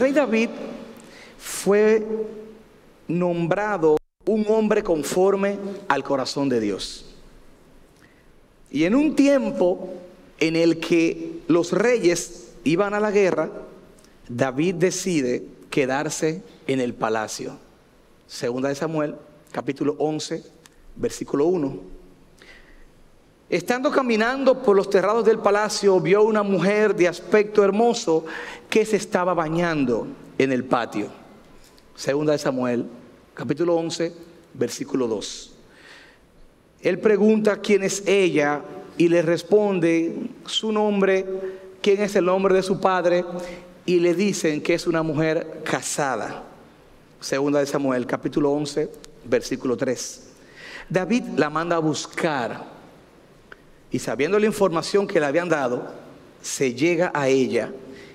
rey David fue nombrado un hombre conforme al corazón de Dios. Y en un tiempo en el que los reyes iban a la guerra, David decide quedarse en el palacio. Segunda de Samuel, capítulo 11, versículo 1. Estando caminando por los terrados del palacio, vio una mujer de aspecto hermoso que se estaba bañando en el patio. Segunda de Samuel, capítulo 11, versículo 2. Él pregunta quién es ella y le responde su nombre, quién es el nombre de su padre y le dicen que es una mujer casada. Segunda de Samuel, capítulo 11, versículo 3. David la manda a buscar y sabiendo la información que le habían dado, se llega a ella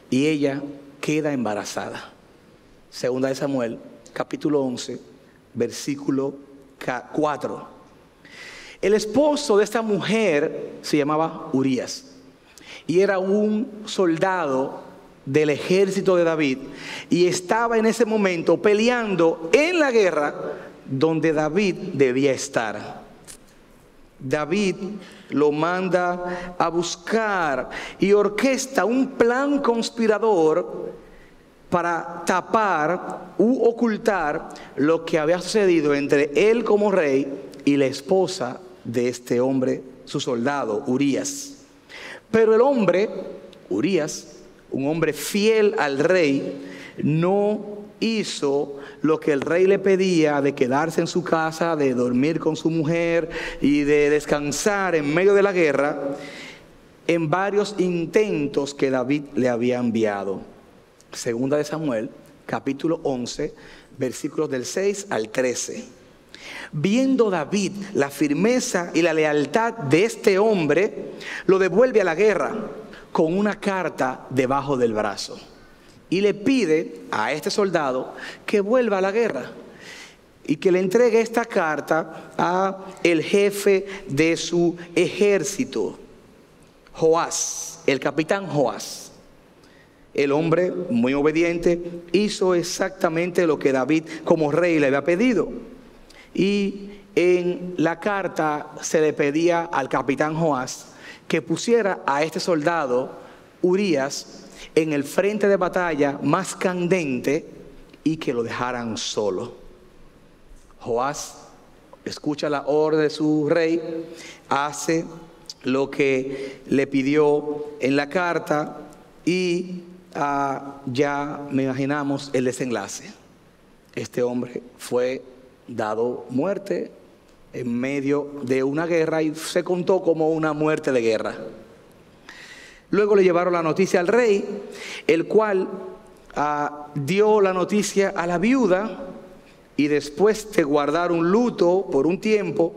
y ella queda embarazada. Segunda de Samuel, capítulo 11, versículo 4. El esposo de esta mujer se llamaba Urias y era un soldado del ejército de David y estaba en ese momento peleando en la guerra donde David debía estar. David lo manda a buscar y orquesta un plan conspirador para tapar u ocultar lo que había sucedido entre él como rey y la esposa de este hombre, su soldado, Urias. Pero el hombre, Urias, un hombre fiel al rey, no hizo lo que el rey le pedía de quedarse en su casa, de dormir con su mujer y de descansar en medio de la guerra, en varios intentos que David le había enviado. Segunda de Samuel, capítulo 11, versículos del 6 al 13. Viendo David la firmeza y la lealtad de este hombre, lo devuelve a la guerra con una carta debajo del brazo y le pide a este soldado que vuelva a la guerra y que le entregue esta carta a el jefe de su ejército, Joás, el capitán Joás. El hombre muy obediente hizo exactamente lo que David como rey le había pedido. Y en la carta se le pedía al capitán Joás que pusiera a este soldado, Urias, en el frente de batalla más candente y que lo dejaran solo. Joás escucha la orden de su rey, hace lo que le pidió en la carta y ah, ya me imaginamos el desenlace. Este hombre fue dado muerte en medio de una guerra y se contó como una muerte de guerra. Luego le llevaron la noticia al rey, el cual ah, dio la noticia a la viuda y después de guardar un luto por un tiempo,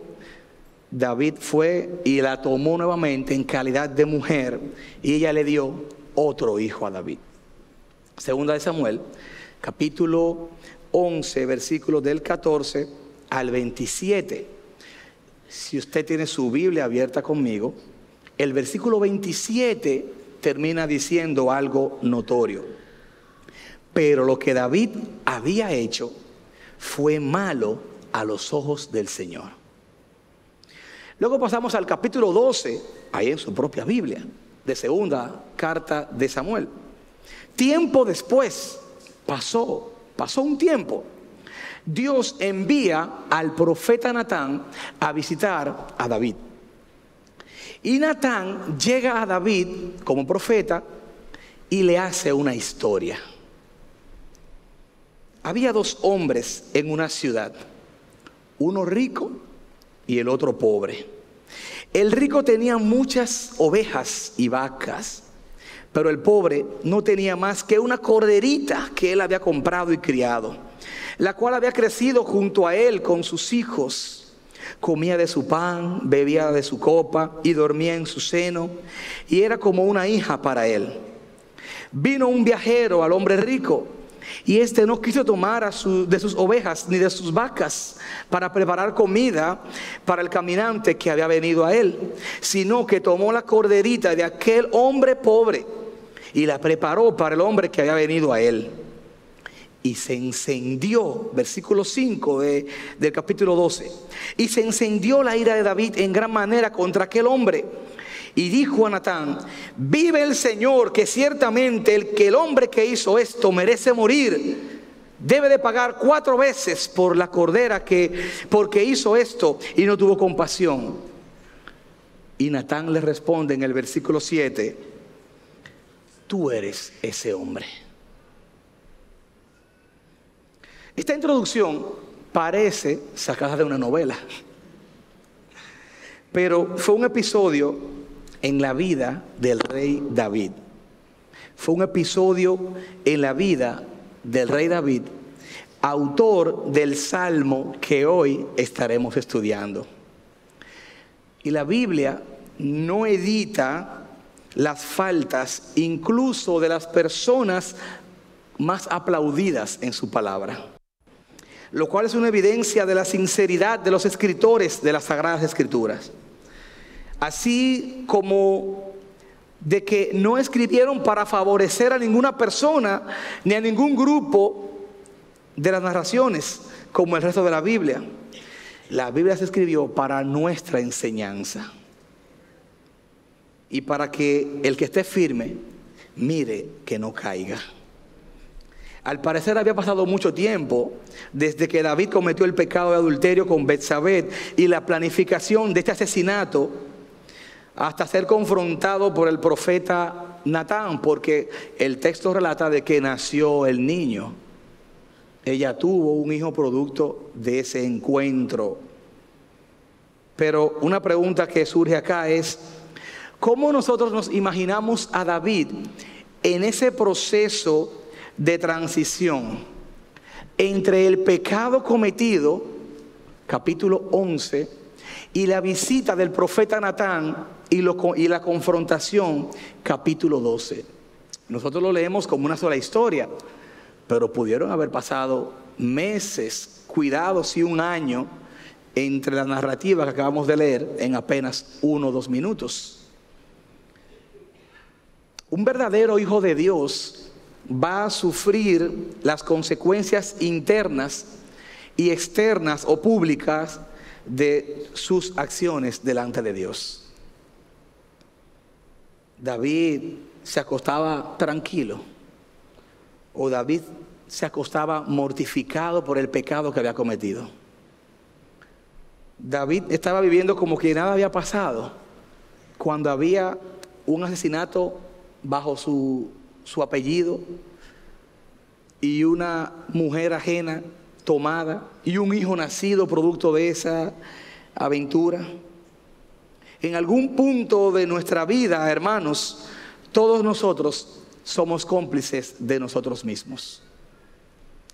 David fue y la tomó nuevamente en calidad de mujer y ella le dio otro hijo a David. Segunda de Samuel, capítulo 11, versículos del 14 al 27. Si usted tiene su Biblia abierta conmigo, el versículo 27 termina diciendo algo notorio. Pero lo que David había hecho fue malo a los ojos del Señor. Luego pasamos al capítulo 12, ahí en su propia Biblia, de segunda carta de Samuel. Tiempo después, pasó, pasó un tiempo. Dios envía al profeta Natán a visitar a David. Y Natán llega a David como profeta y le hace una historia. Había dos hombres en una ciudad, uno rico y el otro pobre. El rico tenía muchas ovejas y vacas, pero el pobre no tenía más que una corderita que él había comprado y criado, la cual había crecido junto a él con sus hijos comía de su pan, bebía de su copa y dormía en su seno, y era como una hija para él. Vino un viajero al hombre rico, y éste no quiso tomar de sus ovejas ni de sus vacas para preparar comida para el caminante que había venido a él, sino que tomó la corderita de aquel hombre pobre y la preparó para el hombre que había venido a él. Y se encendió, versículo 5 del capítulo 12, y se encendió la ira de David en gran manera contra aquel hombre. Y dijo a Natán, vive el Señor, que ciertamente el que el hombre que hizo esto merece morir. Debe de pagar cuatro veces por la cordera que porque hizo esto y no tuvo compasión. Y Natán le responde en el versículo 7, tú eres ese hombre. Esta introducción parece sacada de una novela, pero fue un episodio en la vida del rey David. Fue un episodio en la vida del rey David, autor del salmo que hoy estaremos estudiando. Y la Biblia no edita las faltas incluso de las personas más aplaudidas en su palabra lo cual es una evidencia de la sinceridad de los escritores de las Sagradas Escrituras. Así como de que no escribieron para favorecer a ninguna persona ni a ningún grupo de las narraciones, como el resto de la Biblia. La Biblia se escribió para nuestra enseñanza y para que el que esté firme mire que no caiga. Al parecer había pasado mucho tiempo desde que David cometió el pecado de adulterio con Betsabé y la planificación de este asesinato hasta ser confrontado por el profeta Natán, porque el texto relata de que nació el niño. Ella tuvo un hijo producto de ese encuentro. Pero una pregunta que surge acá es, ¿cómo nosotros nos imaginamos a David en ese proceso de transición entre el pecado cometido, capítulo 11, y la visita del profeta Natán y, y la confrontación, capítulo 12. Nosotros lo leemos como una sola historia, pero pudieron haber pasado meses, cuidados y un año entre la narrativa que acabamos de leer en apenas uno o dos minutos. Un verdadero hijo de Dios va a sufrir las consecuencias internas y externas o públicas de sus acciones delante de Dios. David se acostaba tranquilo o David se acostaba mortificado por el pecado que había cometido. David estaba viviendo como que nada había pasado cuando había un asesinato bajo su su apellido, y una mujer ajena tomada, y un hijo nacido producto de esa aventura. En algún punto de nuestra vida, hermanos, todos nosotros somos cómplices de nosotros mismos.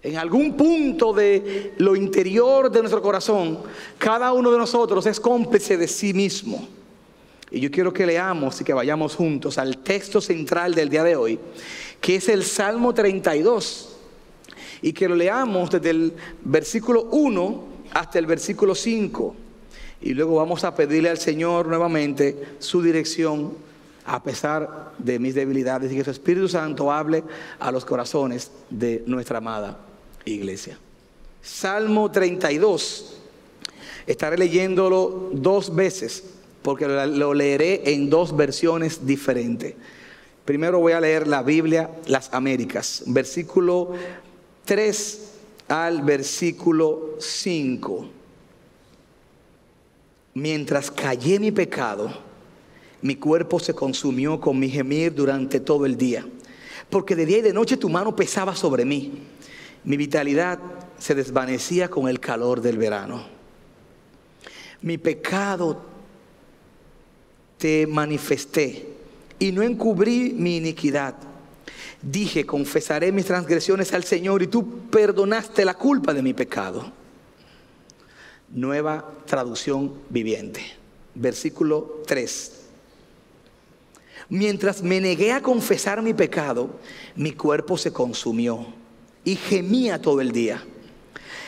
En algún punto de lo interior de nuestro corazón, cada uno de nosotros es cómplice de sí mismo. Y yo quiero que leamos y que vayamos juntos al texto central del día de hoy, que es el Salmo 32. Y que lo leamos desde el versículo 1 hasta el versículo 5. Y luego vamos a pedirle al Señor nuevamente su dirección a pesar de mis debilidades y que su Espíritu Santo hable a los corazones de nuestra amada iglesia. Salmo 32. Estaré leyéndolo dos veces porque lo leeré en dos versiones diferentes. Primero voy a leer la Biblia, las Américas, versículo 3 al versículo 5. Mientras callé mi pecado, mi cuerpo se consumió con mi gemir durante todo el día, porque de día y de noche tu mano pesaba sobre mí. Mi vitalidad se desvanecía con el calor del verano. Mi pecado te manifesté y no encubrí mi iniquidad. Dije, confesaré mis transgresiones al Señor y tú perdonaste la culpa de mi pecado. Nueva traducción viviente. Versículo 3. Mientras me negué a confesar mi pecado, mi cuerpo se consumió y gemía todo el día.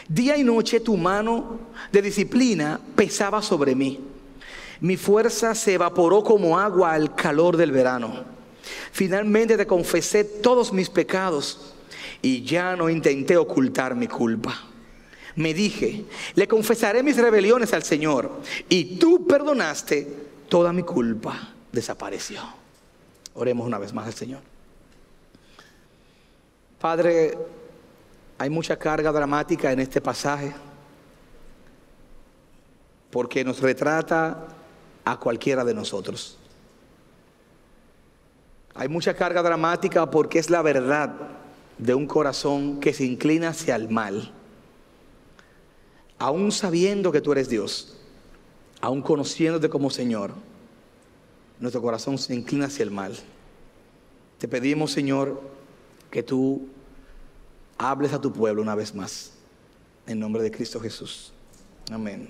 Día y noche tu mano de disciplina pesaba sobre mí mi fuerza se evaporó como agua al calor del verano. Finalmente te confesé todos mis pecados y ya no intenté ocultar mi culpa. Me dije, le confesaré mis rebeliones al Señor y tú perdonaste toda mi culpa. Desapareció. Oremos una vez más al Señor. Padre, hay mucha carga dramática en este pasaje porque nos retrata a cualquiera de nosotros. Hay mucha carga dramática porque es la verdad de un corazón que se inclina hacia el mal. Aún sabiendo que tú eres Dios, aún conociéndote como Señor, nuestro corazón se inclina hacia el mal. Te pedimos, Señor, que tú hables a tu pueblo una vez más. En nombre de Cristo Jesús. Amén.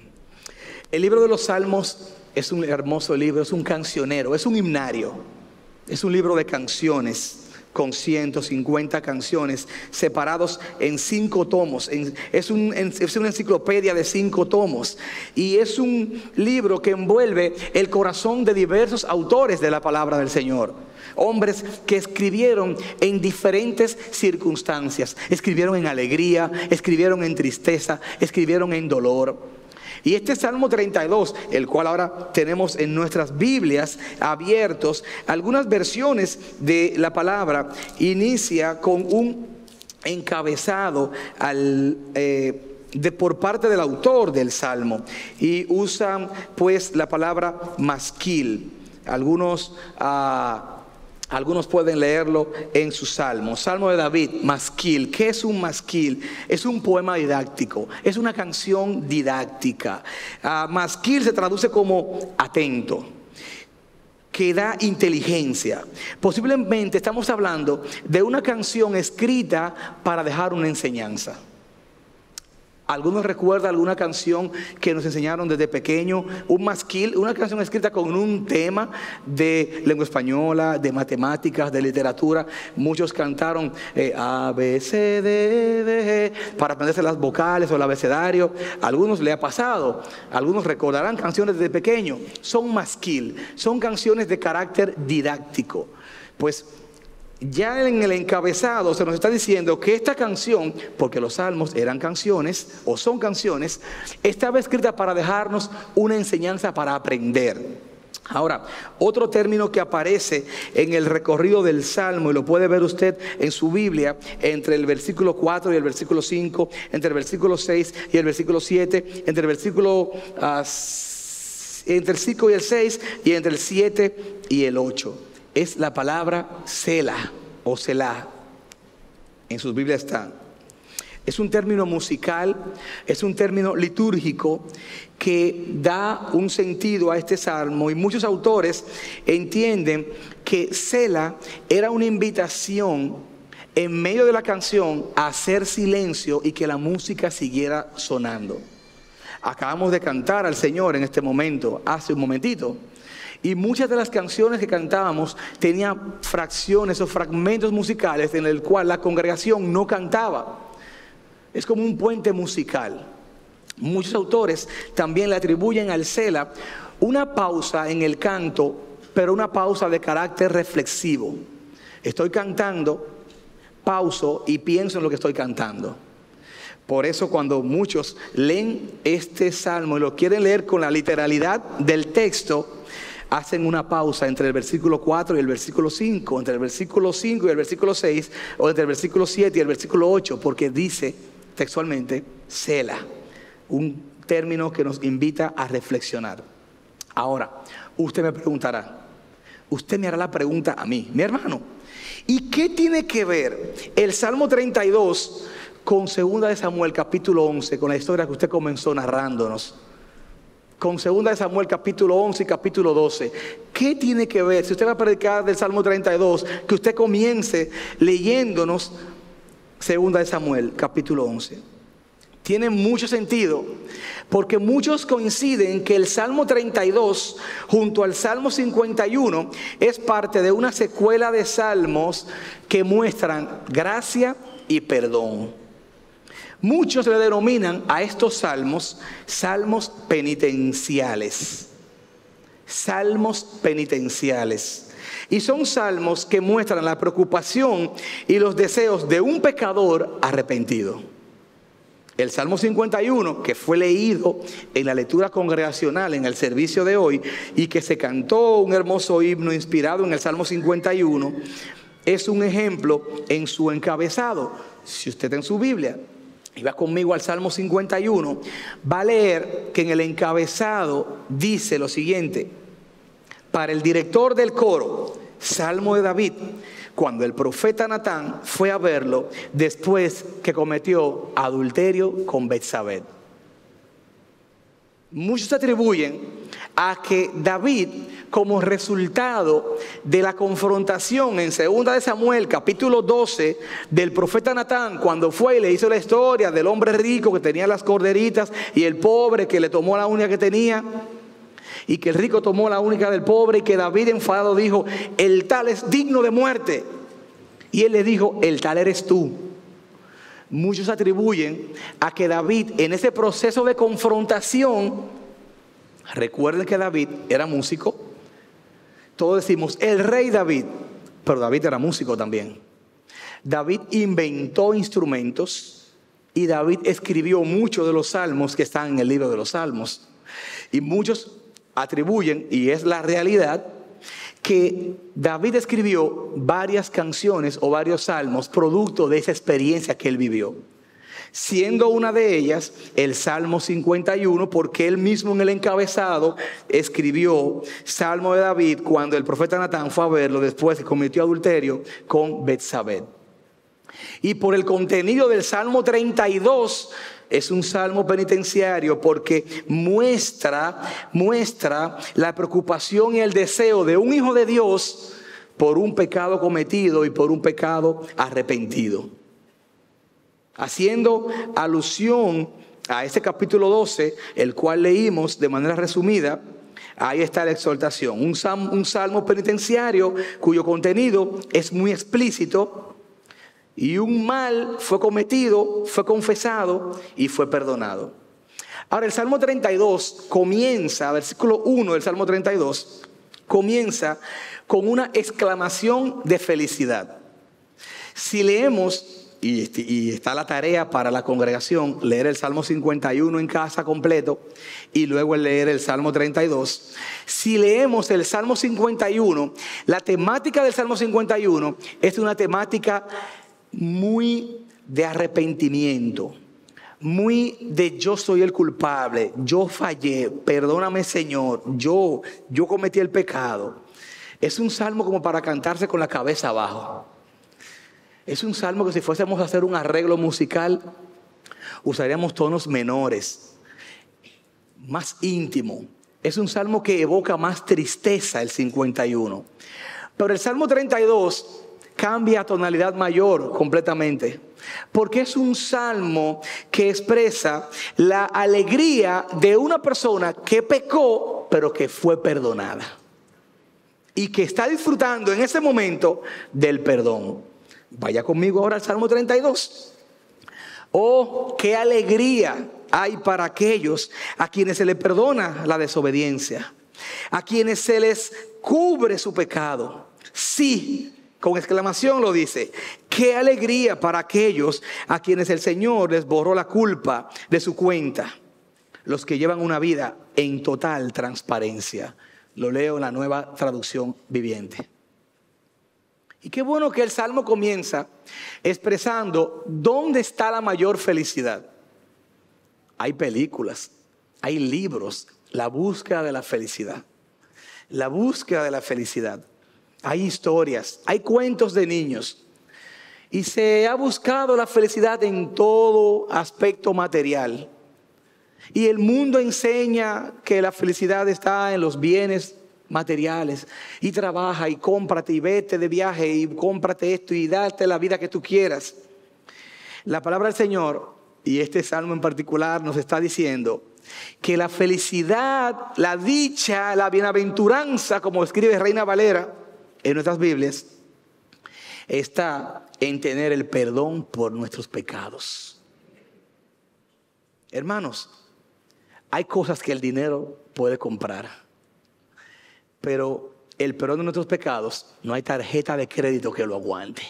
El libro de los Salmos es un hermoso libro, es un cancionero, es un himnario, es un libro de canciones con 150 canciones separados en cinco tomos. Es, es, una enciclopedia de cinco tomos y es un libro que envuelve el corazón de diversos autores de la palabra del Señor. Hombres que escribieron en diferentes circunstancias. Escribieron en alegría, escribieron en tristeza, escribieron en dolor. Y este Salmo 32, el cual ahora tenemos en nuestras Biblias abiertos, algunas versiones de la palabra, inicia con un encabezado eh, de, por parte del autor del Salmo y usa pues la palabra masquil. Algunos... Ah, algunos pueden leerlo en su salmo. Salmo de David, masquil. ¿Qué es un masquil? Es un poema didáctico, es una canción didáctica. Uh, masquil se traduce como atento que da inteligencia. Posiblemente estamos hablando de una canción escrita para dejar una enseñanza. Algunos recuerdan alguna canción que nos enseñaron desde pequeño, un masquil, una canción escrita con un tema de lengua española, de matemáticas, de literatura. Muchos cantaron eh, A, B, C, D, G para aprenderse las vocales o el abecedario. algunos le ha pasado, algunos recordarán canciones desde pequeño. Son masquil, son canciones de carácter didáctico. Pues ya en el encabezado se nos está diciendo que esta canción, porque los salmos eran canciones o son canciones, estaba escrita para dejarnos una enseñanza para aprender. Ahora, otro término que aparece en el recorrido del Salmo, y lo puede ver usted en su Biblia, entre el versículo 4 y el versículo 5, entre el versículo 6 y el versículo 7, entre el versículo ah, entre el 5 y el 6 y entre el 7 y el 8 es la palabra Sela o Selah. En sus Biblias está. Es un término musical, es un término litúrgico que da un sentido a este salmo y muchos autores entienden que Sela era una invitación en medio de la canción a hacer silencio y que la música siguiera sonando. Acabamos de cantar al Señor en este momento, hace un momentito. Y muchas de las canciones que cantábamos tenían fracciones o fragmentos musicales en el cual la congregación no cantaba. Es como un puente musical. Muchos autores también le atribuyen al Sela una pausa en el canto, pero una pausa de carácter reflexivo. Estoy cantando, pauso y pienso en lo que estoy cantando. Por eso cuando muchos leen este salmo y lo quieren leer con la literalidad del texto, hacen una pausa entre el versículo 4 y el versículo 5, entre el versículo 5 y el versículo 6, o entre el versículo 7 y el versículo 8, porque dice textualmente Sela, un término que nos invita a reflexionar. Ahora, usted me preguntará, usted me hará la pregunta a mí, mi hermano, ¿y qué tiene que ver el Salmo 32 con 2 de Samuel capítulo 11, con la historia que usted comenzó narrándonos? Con 2 de Samuel capítulo 11 y capítulo 12. ¿Qué tiene que ver? Si usted va a predicar del Salmo 32, que usted comience leyéndonos 2 de Samuel capítulo 11. Tiene mucho sentido, porque muchos coinciden que el Salmo 32 junto al Salmo 51 es parte de una secuela de salmos que muestran gracia y perdón. Muchos le denominan a estos salmos salmos penitenciales. Salmos penitenciales. Y son salmos que muestran la preocupación y los deseos de un pecador arrepentido. El Salmo 51, que fue leído en la lectura congregacional en el servicio de hoy y que se cantó un hermoso himno inspirado en el Salmo 51, es un ejemplo en su encabezado. Si usted en su Biblia y va conmigo al Salmo 51, va a leer que en el encabezado dice lo siguiente, para el director del coro, Salmo de David, cuando el profeta Natán fue a verlo después que cometió adulterio con Betsabé. Muchos atribuyen a que David, como resultado de la confrontación en 2 de Samuel, capítulo 12, del profeta Natán, cuando fue y le hizo la historia del hombre rico que tenía las corderitas y el pobre que le tomó la única que tenía, y que el rico tomó la única del pobre y que David enfadado dijo, el tal es digno de muerte. Y él le dijo, el tal eres tú. Muchos atribuyen a que David en ese proceso de confrontación, recuerden que David era músico, todos decimos, el rey David, pero David era músico también. David inventó instrumentos y David escribió muchos de los salmos que están en el libro de los salmos. Y muchos atribuyen, y es la realidad, que David escribió varias canciones o varios salmos producto de esa experiencia que él vivió. Siendo una de ellas el Salmo 51, porque él mismo en el encabezado escribió Salmo de David cuando el profeta Natán fue a verlo después que cometió adulterio con Betsabé. Y por el contenido del Salmo 32 es un salmo penitenciario porque muestra, muestra la preocupación y el deseo de un hijo de Dios por un pecado cometido y por un pecado arrepentido. Haciendo alusión a este capítulo 12, el cual leímos de manera resumida, ahí está la exhortación. Un salmo, un salmo penitenciario cuyo contenido es muy explícito y un mal fue cometido, fue confesado y fue perdonado. Ahora el Salmo 32 comienza, versículo 1 del Salmo 32, comienza con una exclamación de felicidad. Si leemos, y, está la tarea para la congregación, leer el Salmo 51 en casa completo y luego leer el Salmo 32. Si leemos el Salmo 51, la temática del Salmo 51 es una temática muy de arrepentimiento, muy de yo soy el culpable, yo fallé, perdóname Señor, yo, yo cometí el pecado. Es un salmo como para cantarse con la cabeza abajo. Es un salmo que si fuésemos a hacer un arreglo musical, usaríamos tonos menores, más íntimo. Es un salmo que evoca más tristeza el 51. Pero el Salmo 32 cambia a tonalidad mayor completamente. Porque es un salmo que expresa la alegría de una persona que pecó, pero que fue perdonada. Y que está disfrutando en ese momento del perdón. Vaya conmigo ahora al Salmo 32. Oh, qué alegría hay para aquellos a quienes se les perdona la desobediencia, a quienes se les cubre su pecado. Sí, con exclamación lo dice. Qué alegría para aquellos a quienes el Señor les borró la culpa de su cuenta. Los que llevan una vida en total transparencia. Lo leo en la nueva traducción viviente. Y qué bueno que el Salmo comienza expresando dónde está la mayor felicidad. Hay películas, hay libros, la búsqueda de la felicidad. La búsqueda de la felicidad hay historias, hay cuentos de niños. Y se ha buscado la felicidad en todo aspecto material. Y el mundo enseña que la felicidad está en los bienes materiales. Y trabaja y cómprate y vete de viaje y cómprate esto y date la vida que tú quieras. La palabra del Señor, y este salmo en particular, nos está diciendo que la felicidad, la dicha, la bienaventuranza, como escribe Reina Valera, en nuestras Biblias está en tener el perdón por nuestros pecados. Hermanos, hay cosas que el dinero puede comprar, pero el perdón de nuestros pecados, no hay tarjeta de crédito que lo aguante.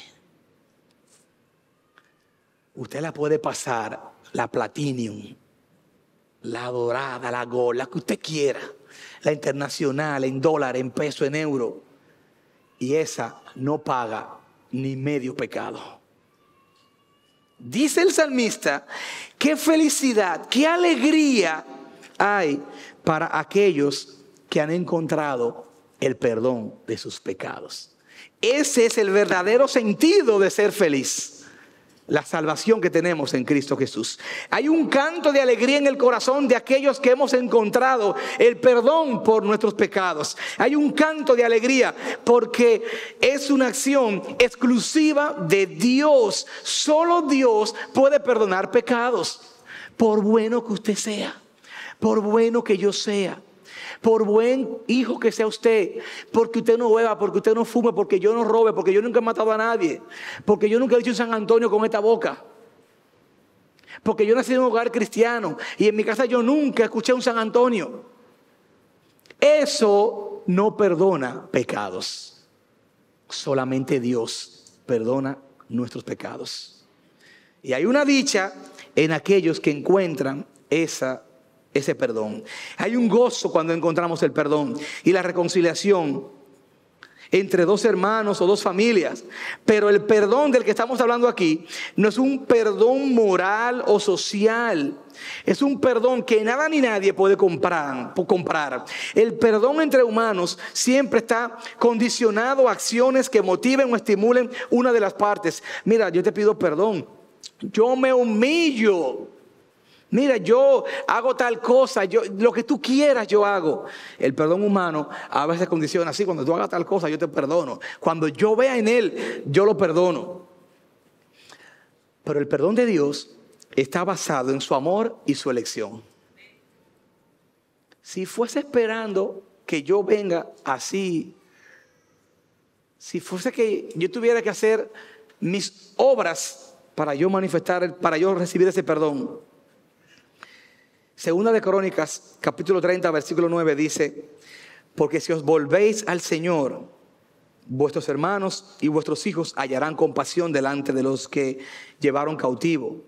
Usted la puede pasar, la platinum, la dorada, la gold, la que usted quiera, la internacional, en dólar, en peso, en euro. Y esa no paga ni medio pecado. Dice el salmista, qué felicidad, qué alegría hay para aquellos que han encontrado el perdón de sus pecados. Ese es el verdadero sentido de ser feliz la salvación que tenemos en Cristo Jesús. Hay un canto de alegría en el corazón de aquellos que hemos encontrado el perdón por nuestros pecados. Hay un canto de alegría porque es una acción exclusiva de Dios. Solo Dios puede perdonar pecados, por bueno que usted sea, por bueno que yo sea por buen hijo que sea usted, porque usted no beba, porque usted no fume, porque yo no robe, porque yo nunca he matado a nadie, porque yo nunca he dicho un San Antonio con esta boca. Porque yo nací en un hogar cristiano y en mi casa yo nunca escuché un San Antonio. Eso no perdona pecados. Solamente Dios perdona nuestros pecados. Y hay una dicha en aquellos que encuentran esa ese perdón. Hay un gozo cuando encontramos el perdón y la reconciliación entre dos hermanos o dos familias. Pero el perdón del que estamos hablando aquí no es un perdón moral o social. Es un perdón que nada ni nadie puede comprar, comprar. El perdón entre humanos siempre está condicionado a acciones que motiven o estimulen una de las partes. Mira, yo te pido perdón. Yo me humillo Mira, yo hago tal cosa, yo, lo que tú quieras yo hago. El perdón humano a veces condiciona así, cuando tú hagas tal cosa yo te perdono. Cuando yo vea en él, yo lo perdono. Pero el perdón de Dios está basado en su amor y su elección. Si fuese esperando que yo venga así, si fuese que yo tuviera que hacer mis obras para yo manifestar, para yo recibir ese perdón, Segunda de Crónicas, capítulo 30, versículo 9 dice, porque si os volvéis al Señor, vuestros hermanos y vuestros hijos hallarán compasión delante de los que llevaron cautivo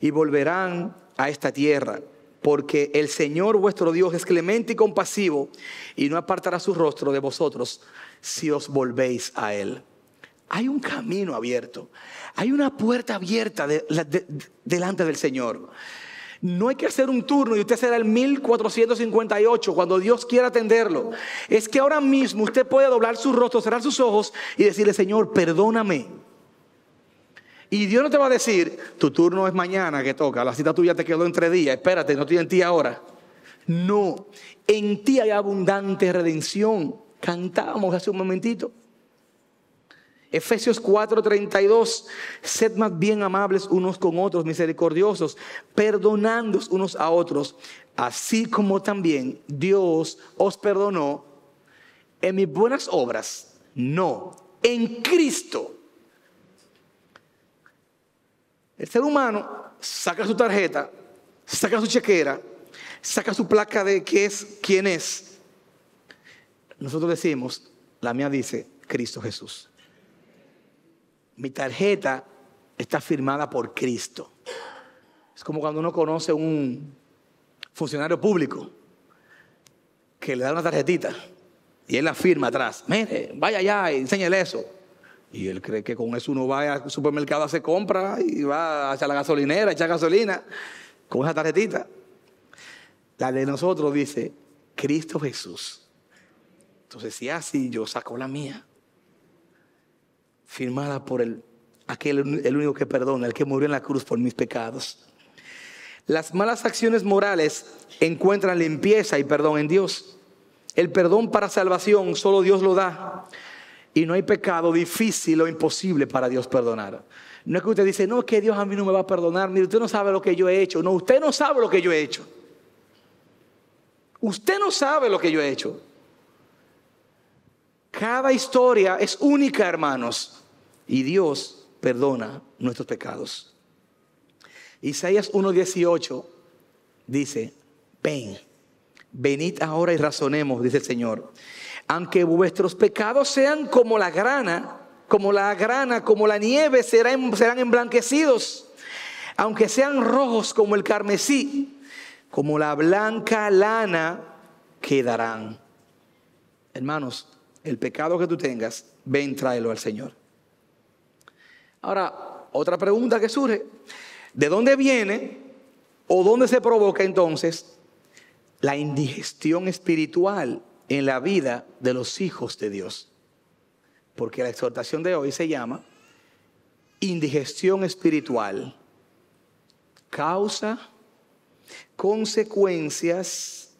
y volverán a esta tierra, porque el Señor vuestro Dios es clemente y compasivo y no apartará su rostro de vosotros si os volvéis a Él. Hay un camino abierto, hay una puerta abierta delante del Señor. No hay que hacer un turno y usted será el 1458 cuando Dios quiera atenderlo. Es que ahora mismo usted puede doblar su rostro, cerrar sus ojos y decirle, Señor, perdóname. Y Dios no te va a decir, tu turno es mañana que toca, la cita tuya te quedó entre días, espérate, no estoy en ti ahora. No, en ti hay abundante redención. Cantábamos hace un momentito. Efesios 4:32, sed más bien amables unos con otros, misericordiosos, perdonando unos a otros, así como también Dios os perdonó en mis buenas obras, no, en Cristo. El ser humano saca su tarjeta, saca su chequera, saca su placa de qué es, quién es. Nosotros decimos, la mía dice Cristo Jesús mi tarjeta está firmada por Cristo. Es como cuando uno conoce un funcionario público que le da una tarjetita y él la firma atrás. Mire, vaya allá y enséñele eso. Y él cree que con eso uno va al supermercado a hacer compra y va hacia la gasolinera, a echar gasolina con esa tarjetita. La de nosotros dice Cristo Jesús. Entonces, si así, yo saco la mía firmada por el, aquel, el único que perdona, el que murió en la cruz por mis pecados. Las malas acciones morales encuentran limpieza y perdón en Dios. El perdón para salvación solo Dios lo da. Y no hay pecado difícil o imposible para Dios perdonar. No es que usted dice, no, que Dios a mí no me va a perdonar. Mire, usted no sabe lo que yo he hecho. No, usted no sabe lo que yo he hecho. Usted no sabe lo que yo he hecho. Cada historia es única, hermanos y Dios perdona nuestros pecados. Isaías 1.18 dice, ven, venid ahora y razonemos, dice el Señor. aunque vuestros pecados sean como la grana, como la grana, como la nieve, serán, serán emblanquecidos. Aunque sean rojos como el carmesí, como la blanca lana, quedarán. Hermanos, el pecado que tú tengas, ven, tráelo al Señor. Ahora, otra pregunta que surge, ¿de dónde viene o dónde se provoca entonces la indigestión espiritual en la vida de los hijos de Dios? Porque la exhortación de hoy se llama indigestión espiritual. Causa, consecuencias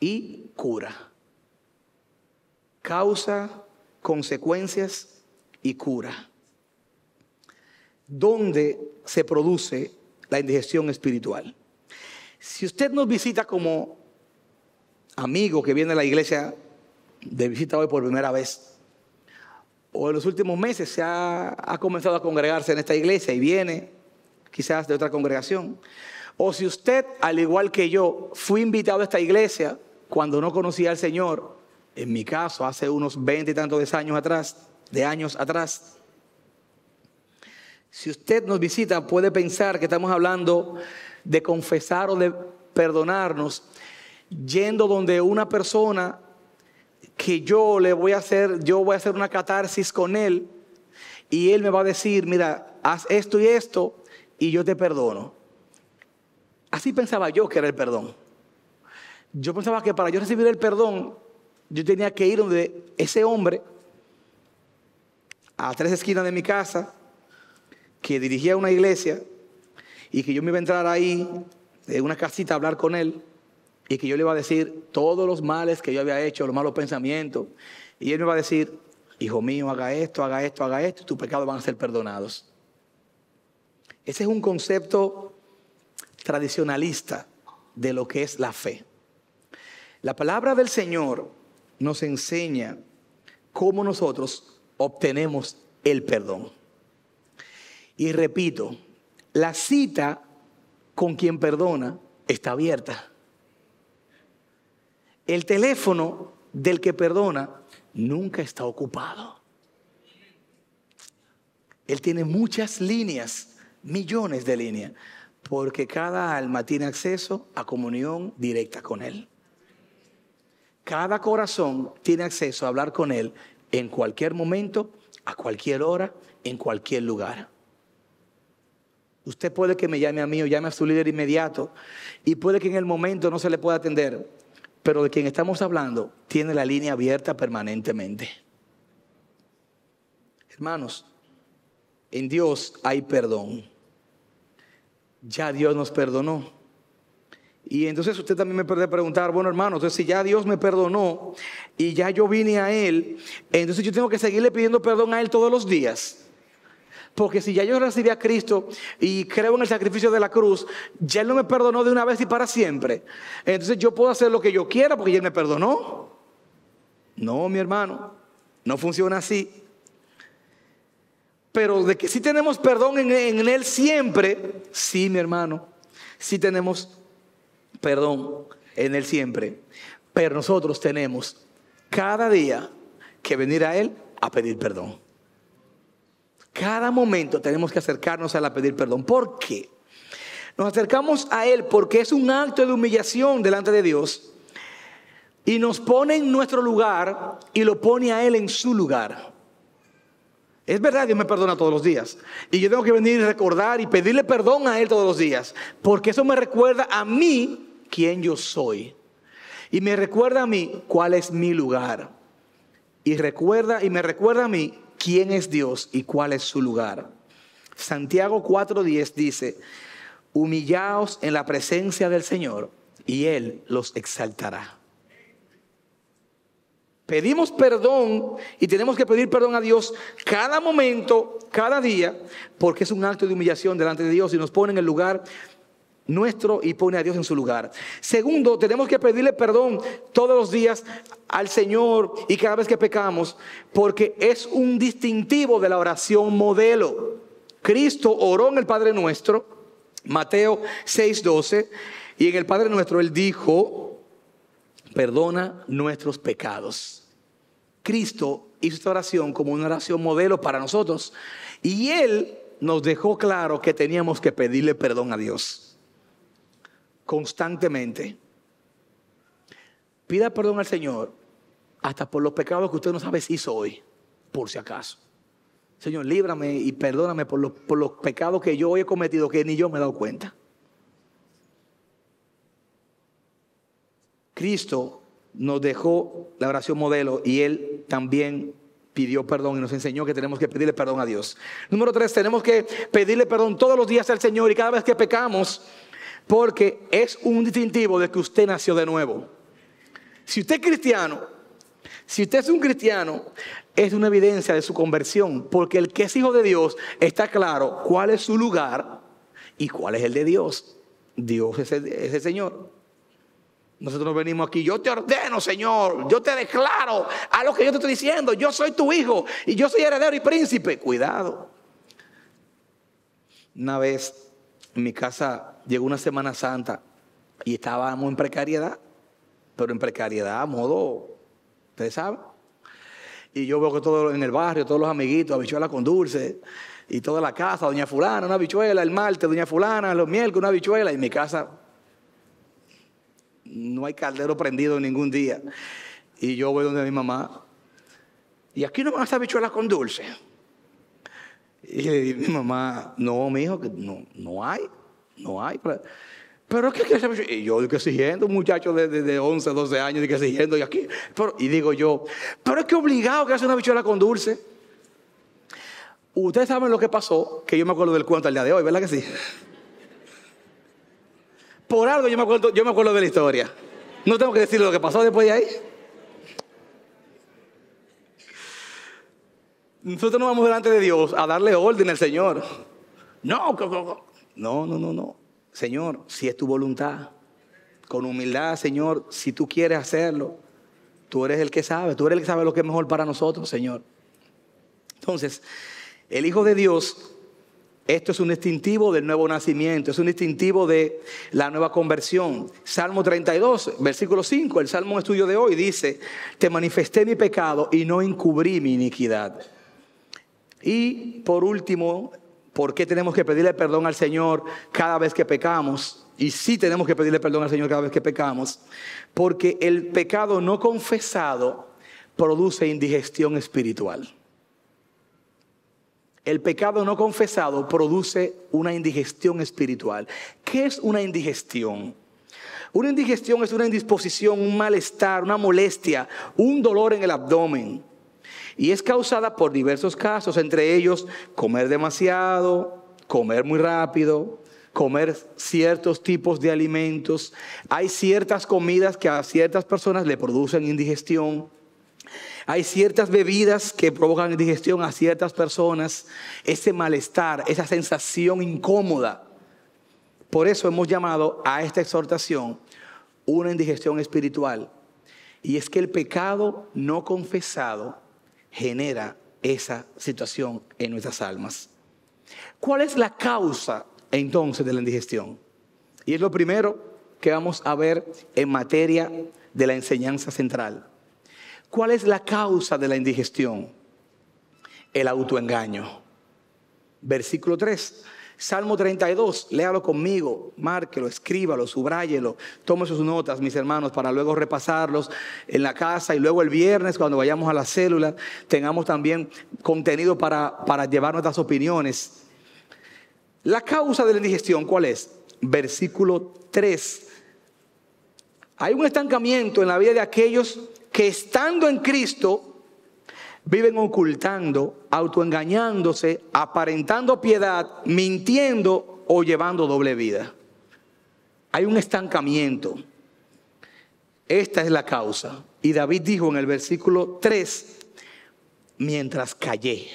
y cura. Causa, consecuencias y cura. ¿Dónde se produce la indigestión espiritual? Si usted nos visita como amigo que viene a la iglesia de visita hoy por primera vez, o en los últimos meses se ha, comenzado a congregarse en esta iglesia y viene quizás de otra congregación. O si usted, al igual que yo, fue invitado a esta iglesia cuando no conocía al Señor, en mi caso, hace unos veinte y tantos años atrás, de años atrás. Si usted nos visita, puede pensar que estamos hablando de confesar o de perdonarnos, yendo donde una persona que yo le voy a hacer, yo voy a hacer una catarsis con él y él me va a decir, mira, haz esto y esto y yo te perdono. Así pensaba yo que era el perdón. Yo pensaba que para yo recibir el perdón, yo tenía que ir donde ese hombre, a tres esquinas de mi casa, que dirigía una iglesia, y que yo me iba a entrar ahí, en una casita, a hablar con él, y que yo le iba a decir todos los males que yo había hecho, los malos pensamientos. Y él me va a decir, hijo mío, haga esto, haga esto, haga esto, y tus pecados van a ser perdonados. Ese es un concepto tradicionalista de lo que es la fe. La palabra del Señor nos enseña cómo nosotros obtenemos el perdón. Y repito, la cita con quien perdona está abierta. El teléfono del que perdona nunca está ocupado. Él tiene muchas líneas, millones de líneas, porque cada alma tiene acceso a comunión directa con Él. Cada corazón tiene acceso a hablar con Él en cualquier momento, a cualquier hora, en cualquier lugar. Usted puede que me llame a mí o llame a su líder inmediato y puede que en el momento no se le pueda atender, pero de quien estamos hablando tiene la línea abierta permanentemente. Hermanos, en Dios hay perdón. Ya Dios nos perdonó. Y entonces usted también me puede preguntar, bueno hermano, entonces si ya Dios me perdonó y ya yo vine a Él, entonces yo tengo que seguirle pidiendo perdón a Él todos los días. Porque si ya yo recibí a Cristo y creo en el sacrificio de la cruz, ya Él no me perdonó de una vez y para siempre. Entonces yo puedo hacer lo que yo quiera porque Él me perdonó. No, mi hermano, no funciona así. Pero de que sí tenemos perdón en, en Él siempre, sí, mi hermano, sí tenemos perdón en Él siempre. Pero nosotros tenemos cada día que venir a Él a pedir perdón. Cada momento tenemos que acercarnos a Él a pedir perdón. ¿Por qué? Nos acercamos a Él porque es un acto de humillación delante de Dios y nos pone en nuestro lugar y lo pone a Él en su lugar. Es verdad, Dios me perdona todos los días. Y yo tengo que venir y recordar y pedirle perdón a Él todos los días. Porque eso me recuerda a mí quién yo soy. Y me recuerda a mí cuál es mi lugar. Y recuerda y me recuerda a mí quién es Dios y cuál es su lugar. Santiago 4:10 dice, humillaos en la presencia del Señor y Él los exaltará. Pedimos perdón y tenemos que pedir perdón a Dios cada momento, cada día, porque es un acto de humillación delante de Dios y nos pone en el lugar nuestro y pone a Dios en su lugar. Segundo, tenemos que pedirle perdón todos los días al Señor y cada vez que pecamos, porque es un distintivo de la oración modelo. Cristo oró en el Padre Nuestro, Mateo 6:12, y en el Padre Nuestro Él dijo, perdona nuestros pecados. Cristo hizo esta oración como una oración modelo para nosotros. Y Él nos dejó claro que teníamos que pedirle perdón a Dios constantemente. Pida perdón al Señor hasta por los pecados que usted no sabe si hizo hoy, por si acaso. Señor, líbrame y perdóname por los, por los pecados que yo hoy he cometido que ni yo me he dado cuenta. Cristo nos dejó la oración modelo y Él también pidió perdón y nos enseñó que tenemos que pedirle perdón a Dios. Número tres, tenemos que pedirle perdón todos los días al Señor y cada vez que pecamos, porque es un distintivo de que usted nació de nuevo. Si usted es cristiano, si usted es un cristiano, es una evidencia de su conversión, porque el que es hijo de Dios está claro cuál es su lugar y cuál es el de Dios. Dios es el, Señor. Nosotros venimos aquí, yo te ordeno, Señor, yo te declaro a lo que yo te estoy diciendo, yo soy tu hijo y yo soy heredero y príncipe. Cuidado. Una vez en mi casa llegó una Semana Santa y estábamos en precariedad, pero en precariedad a modo, ustedes saben. Y yo veo que todo en el barrio, todos los amiguitos, habichuela con dulce, y toda la casa, doña fulana, una habichuela, el martes, doña fulana, los miércoles, una habichuela, y mi casa no hay caldero prendido ningún día. Y yo voy donde mi mamá, y aquí no van a estar habichuelas con dulce. Y mi mamá, no, mi hijo, no, no hay, no hay. Pero ¿qué que Y yo digo exigiendo, un muchacho de, de, 11, 12 años, digo exigiendo, y aquí. y digo yo, pero es que obligado que hace una bichuela con dulce. Ustedes saben lo que pasó, que yo me acuerdo del cuento al día de hoy, ¿verdad que sí? Por algo yo me acuerdo, yo me acuerdo de la historia. No tengo que decir lo que pasó después de ahí. Nosotros no vamos delante de Dios a darle orden al Señor. No, no, no, no, no. Señor, si es tu voluntad, con humildad, Señor, si tú quieres hacerlo, tú eres el que sabe, tú eres el que sabe lo que es mejor para nosotros, Señor. Entonces, el Hijo de Dios, esto es un distintivo del nuevo nacimiento, es un distintivo de la nueva conversión. Salmo 32, versículo 5, el salmo estudio de hoy dice, te manifesté mi pecado y no encubrí mi iniquidad. Y por último, ¿Por qué tenemos que pedirle perdón al Señor cada vez que pecamos? Y sí tenemos que pedirle perdón al Señor cada vez que pecamos. Porque el pecado no confesado produce indigestión espiritual. El pecado no confesado produce una indigestión espiritual. ¿Qué es una indigestión? Una indigestión es una indisposición, un malestar, una molestia, un dolor en el abdomen y es causada por diversos casos, entre ellos comer demasiado, comer muy rápido, comer ciertos tipos de alimentos. Hay ciertas comidas que a ciertas personas le producen indigestión. Hay ciertas bebidas que provocan indigestión a ciertas personas. Ese malestar, esa sensación incómoda. Por eso hemos llamado a esta exhortación una indigestión espiritual. Y es que el pecado no confesado genera esa situación en nuestras almas. ¿Cuál es la causa entonces de la indigestión? Y es lo primero que vamos a ver en materia de la enseñanza central. ¿Cuál es la causa de la indigestión? El autoengaño. Versículo 3. Salmo 32, léalo conmigo, márquelo, escríbalo, subráyelo, tome sus notas, mis hermanos, para luego repasarlos en la casa y luego el viernes cuando vayamos a la célula tengamos también contenido para, para llevar nuestras opiniones. La causa de la indigestión, ¿cuál es? Versículo 3. Hay un estancamiento en la vida de aquellos que estando en Cristo viven ocultando, autoengañándose, aparentando piedad, mintiendo o llevando doble vida. Hay un estancamiento. Esta es la causa. Y David dijo en el versículo 3, mientras callé.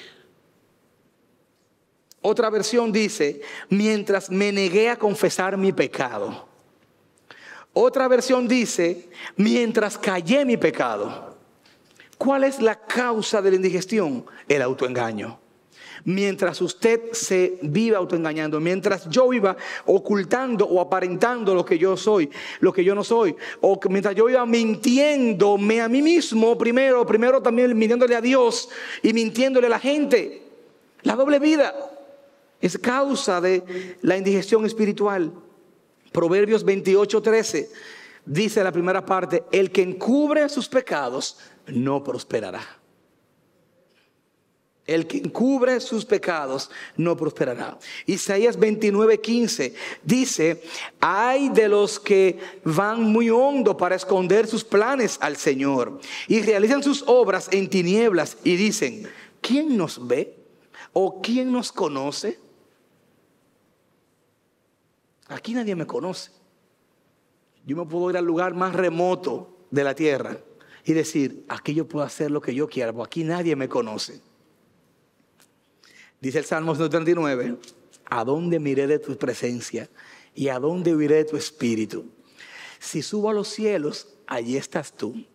Otra versión dice, mientras me negué a confesar mi pecado. Otra versión dice, mientras callé mi pecado. ¿Cuál es la causa de la indigestión? El autoengaño. mientras usted se viva autoengañando, mientras yo viva ocultando o aparentando lo que yo soy, lo que yo no soy, o mientras yo viva mintiéndome a mí mismo primero, primero también mintiéndole a Dios y mintiéndole a la gente. La doble vida es causa de la indigestión espiritual. Proverbios 28, 13 dice la primera parte, el que encubre sus pecados no prosperará. El que encubre sus pecados no prosperará. Isaías 29:15 dice, hay de los que van muy hondo para esconder sus planes al Señor y realizan sus obras en tinieblas y dicen, ¿quién nos ve? ¿O quién nos conoce? Aquí nadie me conoce. Yo me puedo ir al lugar más remoto de la tierra y decir, aquí yo puedo hacer lo que yo quiera, porque aquí nadie me conoce. Dice el Salmo 139, ¿a dónde miré de tu presencia? ¿Y a dónde huiré de tu espíritu? Si subo a los cielos, allí estás tú.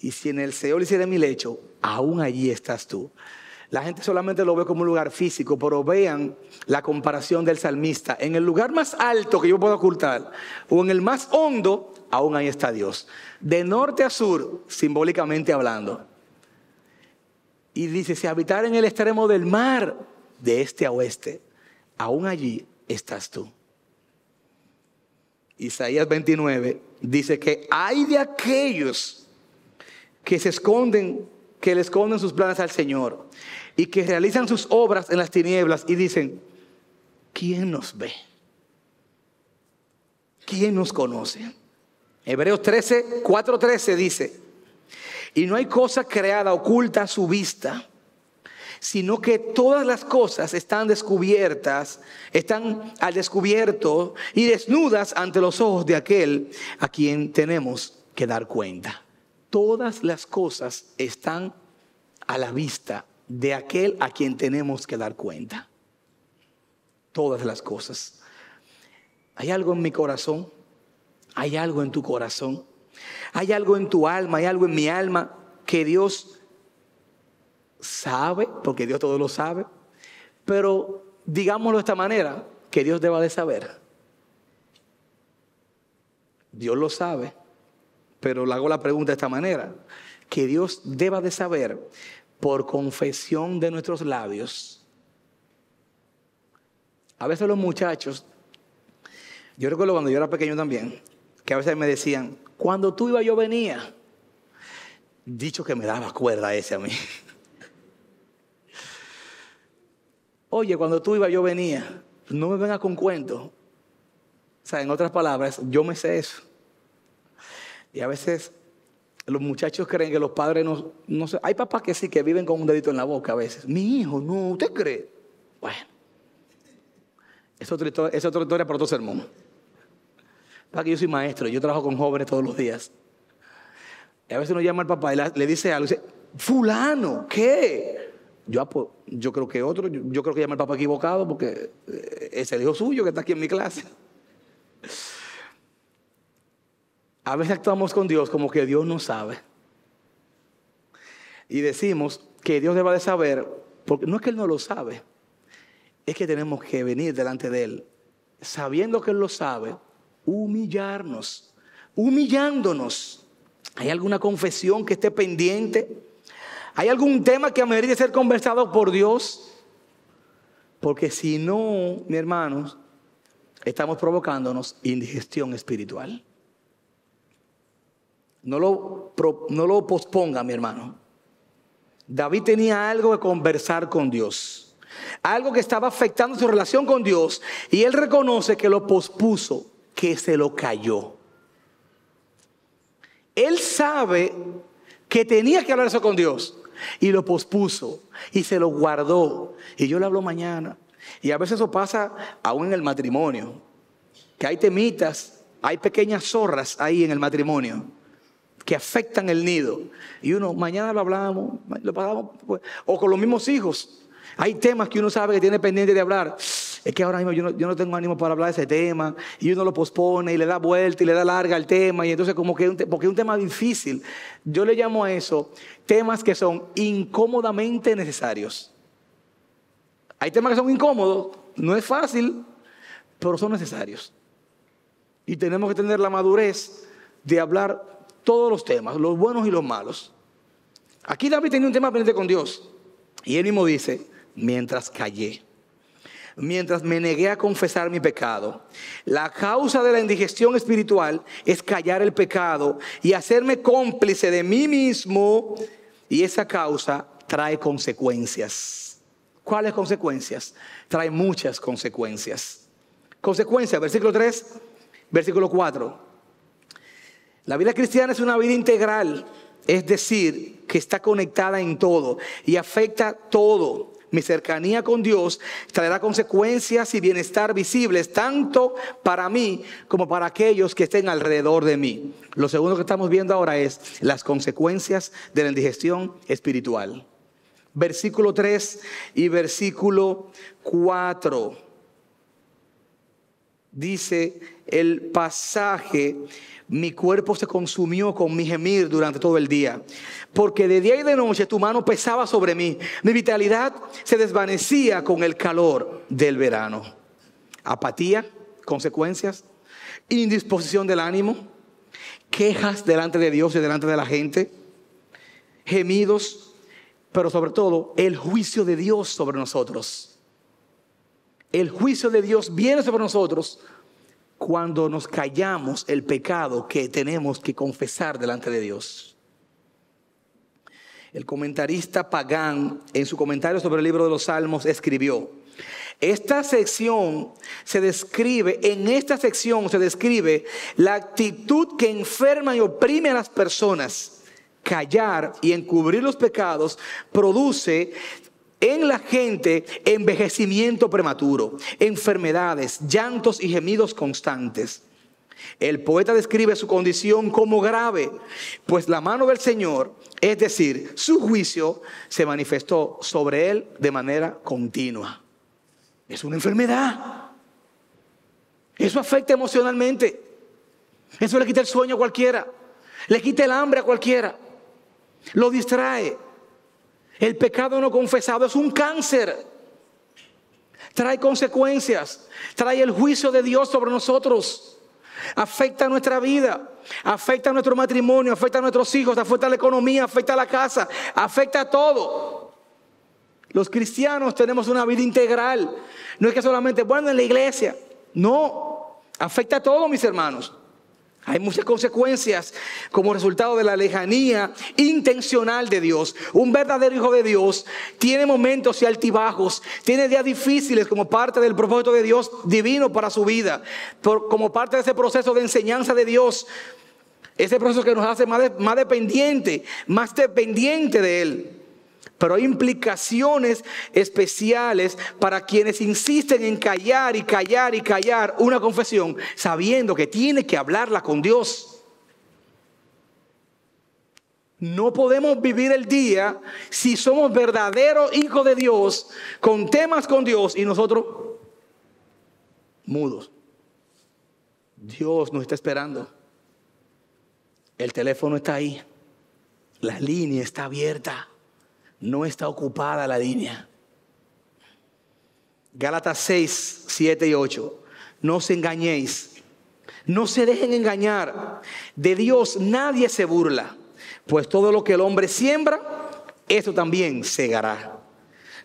Y si en el Seol hiciera mi lecho, aún allí estás tú. La gente solamente lo ve como un lugar físico, pero vean la comparación del salmista. En el lugar más alto que yo puedo ocultar, o en el más hondo, aún ahí está Dios. De norte a sur, simbólicamente hablando. Y dice, si habitar en el extremo del mar, de este a oeste, aún allí estás tú. Isaías 29 dice que hay de aquellos que se esconden, que le esconden sus planes al Señor y que realizan sus obras en las tinieblas y dicen, ¿quién nos ve? ¿Quién nos conoce? Hebreos 13, 4:13 dice, y no hay cosa creada oculta a su vista sino que todas las cosas están descubiertas, están al descubierto y desnudas ante los ojos de aquel a quien tenemos que dar cuenta. Todas las cosas están a la vista de aquel a quien tenemos que dar cuenta. Todas las cosas. Hay algo en mi corazón, hay algo en tu corazón, hay algo en tu alma, hay algo en mi alma que Dios sabe, porque Dios todo lo sabe, pero digámoslo de esta manera, que Dios deba de saber. Dios lo sabe, pero le hago la pregunta de esta manera, que Dios deba de saber por confesión de nuestros labios. A veces los muchachos, yo recuerdo cuando yo era pequeño también, que a veces me decían, cuando tú ibas yo venía, dicho que me daba cuerda ese a mí. Oye, cuando tú ibas, yo venía. No me vengas con cuentos. O sea, en otras palabras, yo me sé eso. Y a veces los muchachos creen que los padres no, no sé. Hay papás que sí, que viven con un dedito en la boca a veces. Mi hijo, no, ¿usted cree? Bueno, es otra historia, es otra historia para otro sermón. Para que yo soy maestro, yo trabajo con jóvenes todos los días. Y a veces uno llama al papá y le dice algo, dice, fulano, ¿qué? Yo, yo creo que otro, yo, creo que llamé al papá equivocado porque eh, es el hijo suyo que está aquí en mi clase. A veces actuamos con Dios como que Dios no sabe. Y decimos que Dios debe de saber, porque no es que Él no lo sabe, es que tenemos que venir delante de Él, sabiendo que Él lo sabe, humillarnos, humillándonos. ¿Hay alguna confesión que esté pendiente? ¿Hay algún tema que merece ser conversado por Dios? Porque si no, mi hermanos, estamos provocándonos indigestión espiritual. No lo, no lo posponga, mi hermano. David tenía algo que conversar con Dios. Algo que estaba afectando su relación con Dios. Y él reconoce que lo pospuso, que se lo cayó. Él sabe que tenía que hablar eso con Dios y lo pospuso y se lo guardó. Y yo le hablo mañana. Y a veces eso pasa aún en el matrimonio, que hay temitas, hay pequeñas zorras ahí en el matrimonio que afectan el nido. Y uno, mañana lo hablamos, lo pasamos, pues, o con los mismos hijos. Hay temas que uno sabe que tiene pendiente de hablar es que ahora mismo yo no, tengo ánimo para hablar de ese tema y uno lo pospone y le da vuelta y le da larga al tema y entonces como que porque es un tema difícil. Yo le llamo a eso temas que son incómodamente necesarios. Hay temas que son incómodos, no es fácil, pero son necesarios. Y tenemos que tener la madurez de hablar todos los temas, los buenos y los malos. Aquí David tenía un tema pendiente con Dios. Y él mismo dice, mientras callé, mientras me negué a confesar mi pecado, la causa de la indigestión espiritual es callar el pecado y hacerme cómplice de mí mismo. Y esa causa trae consecuencias. ¿Cuáles consecuencias? Trae muchas consecuencias. Consecuencias, versículo 3, versículo 4. La vida cristiana es una vida integral, es decir, que está conectada en todo y afecta todo. Mi cercanía con Dios traerá consecuencias y bienestar visibles tanto para mí como para aquellos que estén alrededor de mí. Lo segundo que estamos viendo ahora es las consecuencias de la indigestión espiritual. Versículo 3 y versículo 4. Dice el pasaje mi cuerpo se consumió con mi gemir durante todo el día, porque de día y de noche tu mano pesaba sobre mí. Mi vitalidad se desvanecía con el calor del verano. Apatía, consecuencias, indisposición del ánimo, quejas delante de Dios y delante de la gente, gemidos, pero sobre todo el juicio de Dios sobre nosotros. El juicio de Dios viene sobre nosotros cuando nos callamos el pecado que tenemos que confesar delante de Dios. El comentarista Pagán, en su comentario sobre el libro de los Salmos, escribió, esta sección se describe, en esta sección se describe la actitud que enferma y oprime a las personas. Callar y encubrir los pecados produce en la gente envejecimiento prematuro, enfermedades, llantos y gemidos constantes. El poeta describe su condición como grave, pues la mano del Señor, es decir, su juicio, se manifestó sobre él de manera continua. Es una enfermedad. Eso afecta emocionalmente. Eso le quita el sueño a cualquiera. Le quita el hambre a cualquiera. Lo distrae. El pecado no confesado es un cáncer. Trae consecuencias. Trae el juicio de Dios sobre nosotros. Afecta nuestra vida. Afecta nuestro matrimonio. Afecta a nuestros hijos. Afecta a la economía. Afecta a la casa. Afecta a todo. Los cristianos tenemos una vida integral. No es que solamente, bueno, en la iglesia. No. Afecta a todo, mis hermanos. Hay muchas consecuencias como resultado de la lejanía intencional de Dios. Un verdadero hijo de Dios tiene momentos y altibajos, tiene días difíciles como parte del propósito de Dios divino para su vida, como parte de ese proceso de enseñanza de Dios, ese proceso que nos hace más, más dependiente, más dependiente de Él pero hay implicaciones especiales para quienes insisten en callar y callar y callar una confesión, sabiendo que tiene que hablarla con Dios. No podemos vivir el día si somos verdaderos hijos de Dios, con temas con Dios y nosotros mudos. Dios nos está esperando. El teléfono está ahí. La línea está abierta no está ocupada la línea. Gálatas 6, 7 y 8. No os engañéis. No se dejen engañar. De Dios nadie se burla. Pues todo lo que el hombre siembra, eso también segará.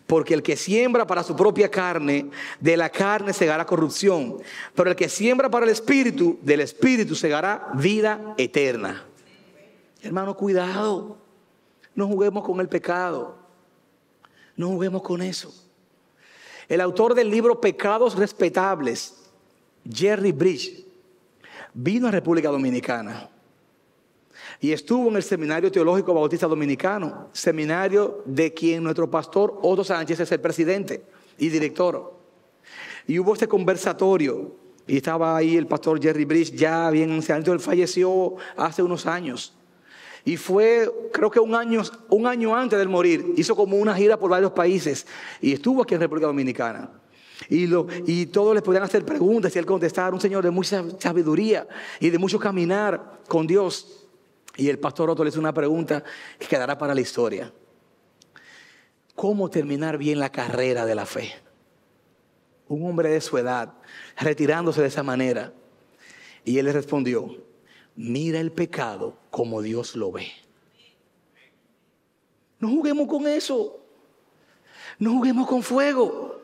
Porque el que siembra para su propia carne, de la carne segará corrupción. Pero el que siembra para el espíritu, del espíritu segará vida eterna. Hermano, cuidado. No juguemos con el pecado. No juguemos con eso. El autor del libro Pecados Respetables, Jerry Bridge, vino a República Dominicana y estuvo en el Seminario Teológico Bautista Dominicano, seminario de quien nuestro pastor Otto Sánchez es el presidente y director. Y hubo este conversatorio y estaba ahí el pastor Jerry Bridge, ya bien anciano, él falleció hace unos años. Y fue, creo que un año, un año antes del morir, hizo como una gira por varios países y estuvo aquí en República Dominicana. Y, lo, y todos les podían hacer preguntas y él contestaba, un señor de mucha sabiduría y de mucho caminar con Dios. Y el pastor Otto le hizo una pregunta que quedará para la historia. ¿Cómo terminar bien la carrera de la fe? un hombre de su edad, retirándose de esa manera. Y él le respondió, mira el pecado como Dios lo ve. No juguemos con eso. No juguemos con fuego.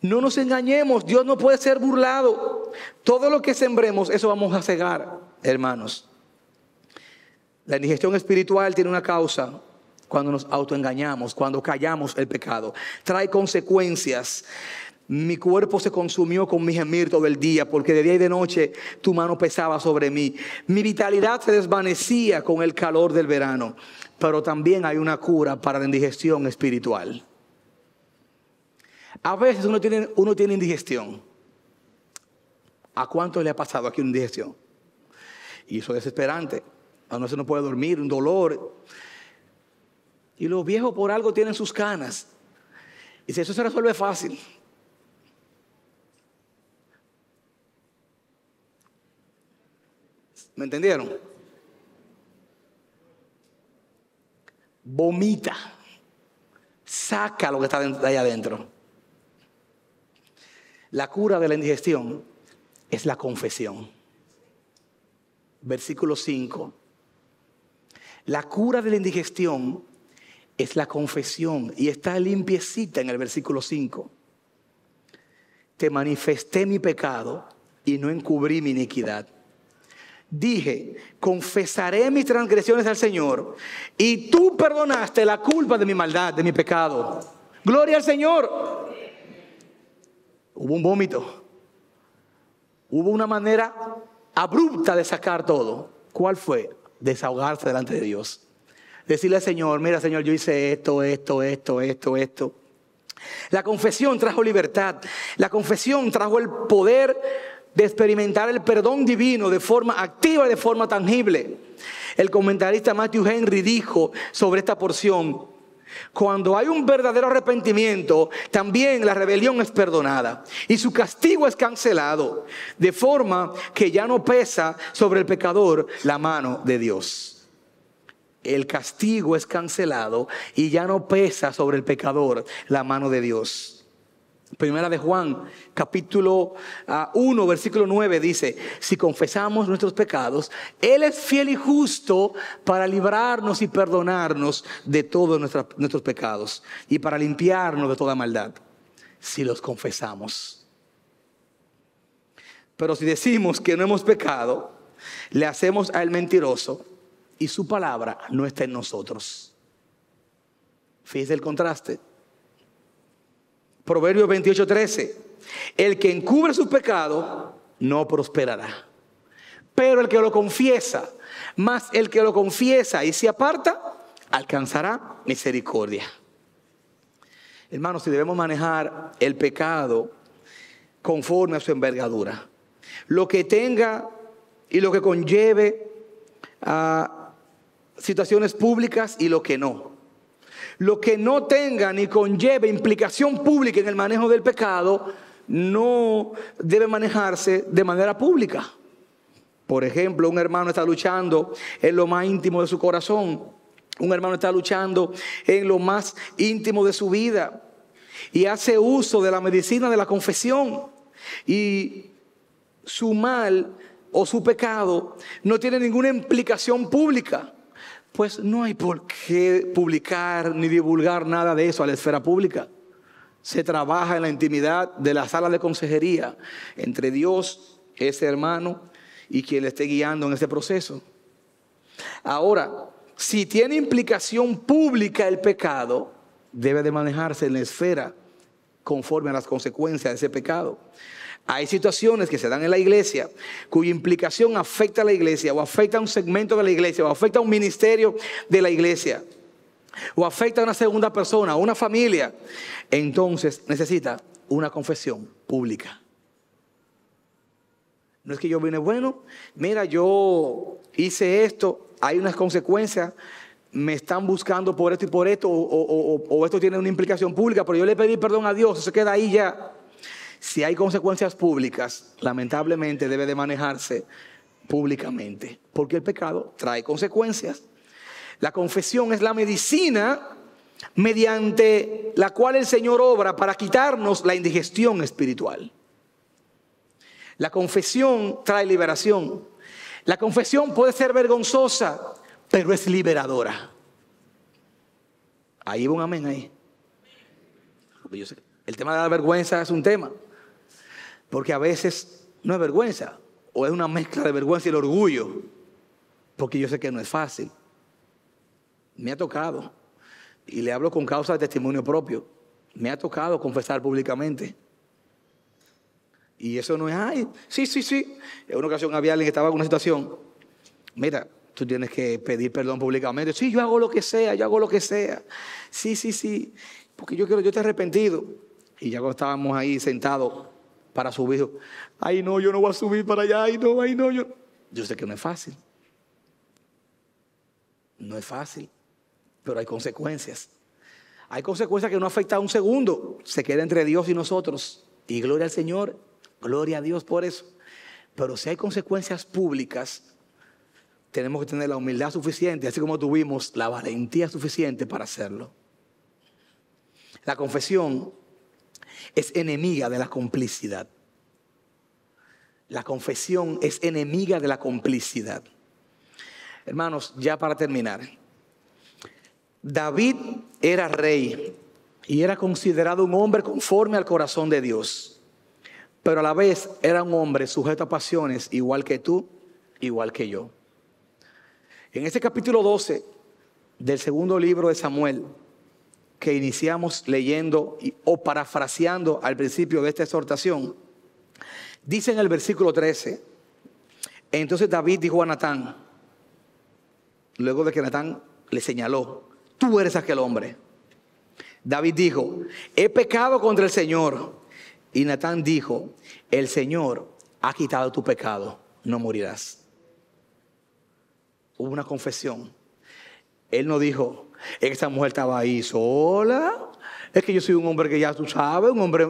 No nos engañemos. Dios no puede ser burlado. Todo lo que sembremos, eso vamos a cegar, hermanos. La indigestión espiritual tiene una causa cuando nos autoengañamos, cuando callamos el pecado. Trae consecuencias. Mi cuerpo se consumió con mi gemir todo el día, porque de día y de noche tu mano pesaba sobre mí. Mi vitalidad se desvanecía con el calor del verano. Pero también hay una cura para la indigestión espiritual. A veces uno tiene, uno tiene indigestión. ¿A cuánto le ha pasado aquí una indigestión? Y eso es desesperante. A veces no puede dormir, un dolor. Y los viejos por algo tienen sus canas. Y si eso se resuelve fácil. ¿Me entendieron? Vomita. Saca lo que está ahí adentro. La cura de la indigestión es la confesión. Versículo 5. La cura de la indigestión es la confesión y está limpiecita en el versículo 5. Te manifesté mi pecado y no encubrí mi iniquidad. Dije, confesaré mis transgresiones al Señor y tú perdonaste la culpa de mi maldad, de mi pecado. Gloria al Señor. Hubo un vómito. Hubo una manera abrupta de sacar todo. ¿Cuál fue? Desahogarse delante de Dios. Decirle al Señor, mira Señor, yo hice esto, esto, esto, esto, esto. La confesión trajo libertad. La confesión trajo el poder de experimentar el perdón divino de forma activa y de forma tangible. El comentarista Matthew Henry dijo sobre esta porción, cuando hay un verdadero arrepentimiento, también la rebelión es perdonada y su castigo es cancelado, de forma que ya no pesa sobre el pecador la mano de Dios el castigo es cancelado y ya no pesa sobre el pecador la mano de Dios. Primera de Juan, capítulo 1, ah, versículo 9 dice, si confesamos nuestros pecados, Él es fiel y justo para librarnos y perdonarnos de todos nuestros pecados y para limpiarnos de toda maldad, si los confesamos. Pero si decimos que no hemos pecado, le hacemos a Él mentiroso y su palabra no está en nosotros. Fíjese el contraste. Proverbios 28, 13. El que encubre su pecado no prosperará. Pero el que lo confiesa, más el que lo confiesa y se aparta, alcanzará misericordia. Hermanos, si debemos manejar el pecado conforme a su envergadura, lo que tenga y lo que conlleve a situaciones públicas y lo que no. Lo que no tenga ni conlleve implicación pública en el manejo del pecado, no debe manejarse de manera pública. Por ejemplo, un hermano está luchando en lo más íntimo de su corazón. Un hermano está luchando en lo más íntimo de su vida y hace uso de la medicina de la confesión. Y su mal o su pecado no tiene ninguna implicación pública pues no hay por qué publicar ni divulgar nada de eso a la esfera pública. Se trabaja en la intimidad de la sala de consejería entre Dios, ese hermano, y quien le esté guiando en ese proceso. Ahora, si tiene implicación pública el pecado, debe de manejarse en la esfera conforme a las consecuencias de ese pecado. Hay situaciones que se dan en la iglesia cuya implicación afecta a la iglesia o afecta a un segmento de la iglesia o afecta a un ministerio de la iglesia o afecta a una segunda persona, a una familia. Entonces necesita una confesión pública. No es que yo vine, bueno, mira, yo hice esto, hay unas consecuencias, me están buscando por esto y por esto, o, o esto tiene una implicación pública, pero yo le pedí perdón a Dios, se queda ahí ya. Si hay consecuencias públicas, lamentablemente debe de manejarse públicamente, porque el pecado trae consecuencias. La confesión es la medicina mediante la cual el Señor obra para quitarnos la indigestión espiritual. La confesión trae liberación. La confesión puede ser vergonzosa, pero es liberadora. Ahí va un amén ahí. El tema de la vergüenza es un tema, porque a veces no es vergüenza, o es una mezcla de vergüenza y el orgullo, porque yo sé que no es fácil. Me ha tocado, y le hablo con causa de testimonio propio, me ha tocado confesar públicamente. Y eso no es, ay, sí, sí, sí. En una ocasión había alguien que estaba en una situación, mira, tú tienes que pedir perdón públicamente. Sí, yo hago lo que sea, yo hago lo que sea. Sí, sí, sí, porque yo quiero, yo te he arrepentido. Y ya cuando estábamos ahí sentados para subir, ay no, yo no voy a subir para allá, ay no, ay no, yo. Yo sé que no es fácil. No es fácil, pero hay consecuencias. Hay consecuencias que no afectan a un segundo, se queda entre Dios y nosotros. Y gloria al Señor, gloria a Dios por eso. Pero si hay consecuencias públicas, tenemos que tener la humildad suficiente, así como tuvimos la valentía suficiente para hacerlo. La confesión es enemiga de la complicidad. La confesión es enemiga de la complicidad. Hermanos, ya para terminar, David era rey y era considerado un hombre conforme al corazón de Dios, pero a la vez era un hombre sujeto a pasiones igual que tú, igual que yo. En este capítulo 12 del segundo libro de Samuel, que iniciamos leyendo o parafraseando al principio de esta exhortación, dice en el versículo 13, entonces David dijo a Natán, luego de que Natán le señaló, tú eres aquel hombre. David dijo, he pecado contra el Señor. Y Natán dijo, el Señor ha quitado tu pecado, no morirás hubo una confesión. Él no dijo, esa mujer estaba ahí sola. Es que yo soy un hombre que ya tú sabes, un hombre